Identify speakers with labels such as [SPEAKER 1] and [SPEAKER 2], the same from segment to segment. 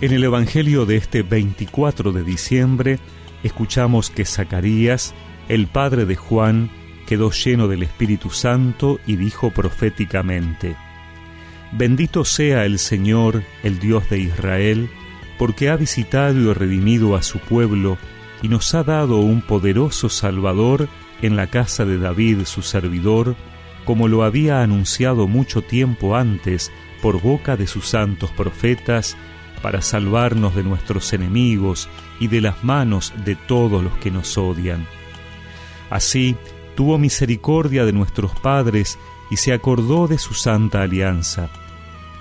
[SPEAKER 1] En el Evangelio de este 24 de diciembre escuchamos que Zacarías, el padre de Juan, quedó lleno del Espíritu Santo y dijo proféticamente, Bendito sea el Señor, el Dios de Israel, porque ha visitado y redimido a su pueblo y nos ha dado un poderoso Salvador en la casa de David su servidor, como lo había anunciado mucho tiempo antes por boca de sus santos profetas, para salvarnos de nuestros enemigos y de las manos de todos los que nos odian. Así tuvo misericordia de nuestros padres y se acordó de su santa alianza,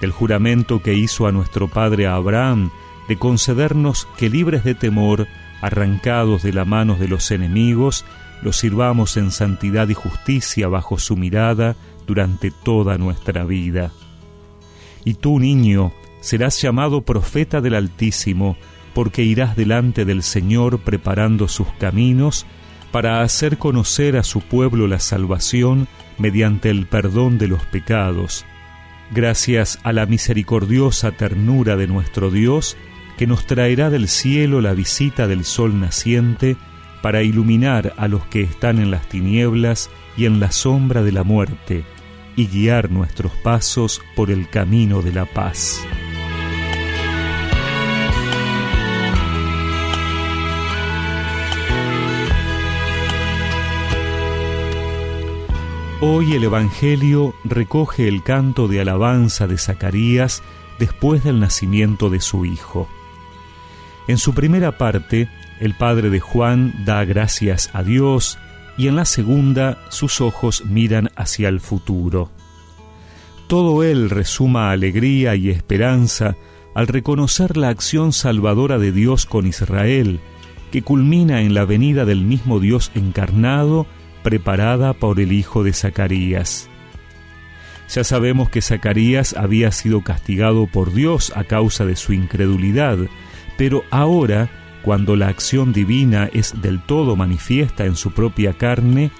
[SPEAKER 1] del juramento que hizo a nuestro padre Abraham de concedernos que libres de temor, arrancados de la mano de los enemigos, los sirvamos en santidad y justicia bajo su mirada durante toda nuestra vida. Y tú, niño, serás llamado profeta del Altísimo, porque irás delante del Señor preparando sus caminos para hacer conocer a su pueblo la salvación mediante el perdón de los pecados, gracias a la misericordiosa ternura de nuestro Dios, que nos traerá del cielo la visita del sol naciente para iluminar a los que están en las tinieblas y en la sombra de la muerte, y guiar nuestros pasos por el camino de la paz. Hoy el Evangelio recoge el canto de alabanza de Zacarías después del nacimiento de su hijo. En su primera parte, el padre de Juan da gracias a Dios y en la segunda sus ojos miran hacia el futuro. Todo él resuma alegría y esperanza al reconocer la acción salvadora de Dios con Israel, que culmina en la venida del mismo Dios encarnado preparada por el hijo de Zacarías. Ya sabemos que Zacarías había sido castigado por Dios a causa de su incredulidad, pero ahora, cuando la acción divina es del todo manifiesta en su propia carne,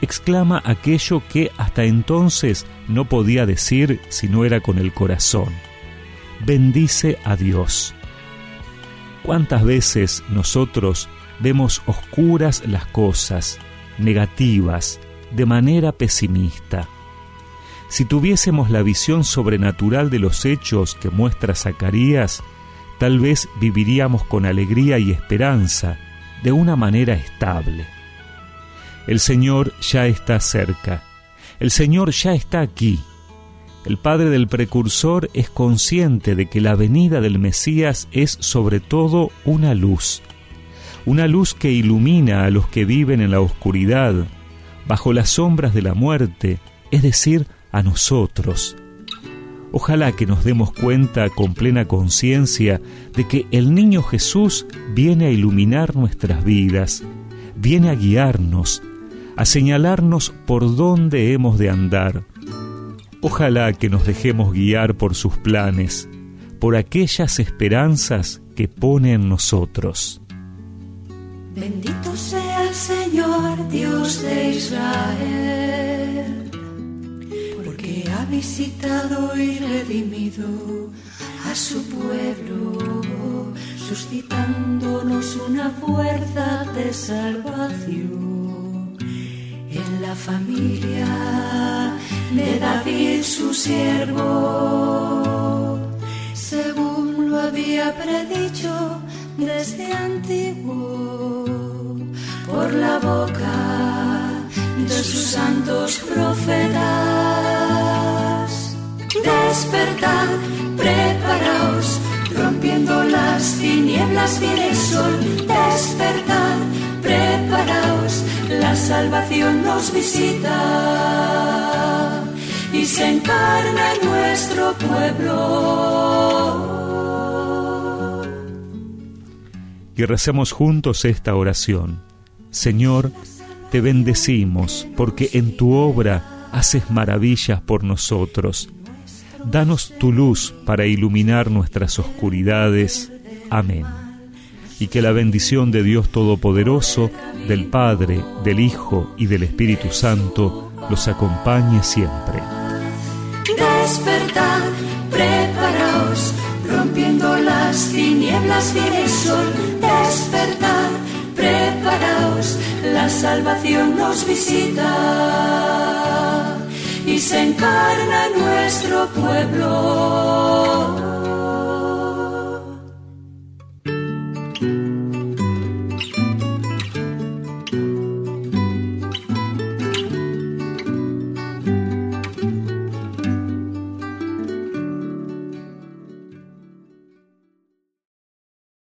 [SPEAKER 1] exclama aquello que hasta entonces no podía decir si no era con el corazón. Bendice a Dios. ¿Cuántas veces nosotros vemos oscuras las cosas, negativas, de manera pesimista. Si tuviésemos la visión sobrenatural de los hechos que muestra Zacarías, tal vez viviríamos con alegría y esperanza, de una manera estable. El Señor ya está cerca, el Señor ya está aquí. El Padre del Precursor es consciente de que la venida del Mesías es sobre todo una luz, una luz que ilumina a los que viven en la oscuridad, bajo las sombras de la muerte, es decir, a nosotros. Ojalá que nos demos cuenta con plena conciencia de que el niño Jesús viene a iluminar nuestras vidas, viene a guiarnos, a señalarnos por dónde hemos de andar. Ojalá que nos dejemos guiar por sus planes, por aquellas esperanzas que pone en nosotros.
[SPEAKER 2] Bendito sea el Señor, Dios de Israel, visitado y redimido a su pueblo, suscitándonos una fuerza de salvación en la familia de David su siervo, según lo había predicho desde antiguo por la boca de sus santos profetas. Despertad, preparaos, rompiendo las tinieblas viene el sol. Despertad, preparaos, la salvación nos visita y se encarna en nuestro pueblo.
[SPEAKER 1] y recemos juntos esta oración. Señor, te bendecimos porque en tu obra haces maravillas por nosotros. Danos tu luz para iluminar nuestras oscuridades. Amén. Y que la bendición de Dios Todopoderoso, del Padre, del Hijo y del Espíritu Santo los acompañe siempre.
[SPEAKER 2] Despertad, preparaos, rompiendo las tinieblas viene el sol, despertad, preparaos, la salvación nos visita y se encarna en nuestro pueblo.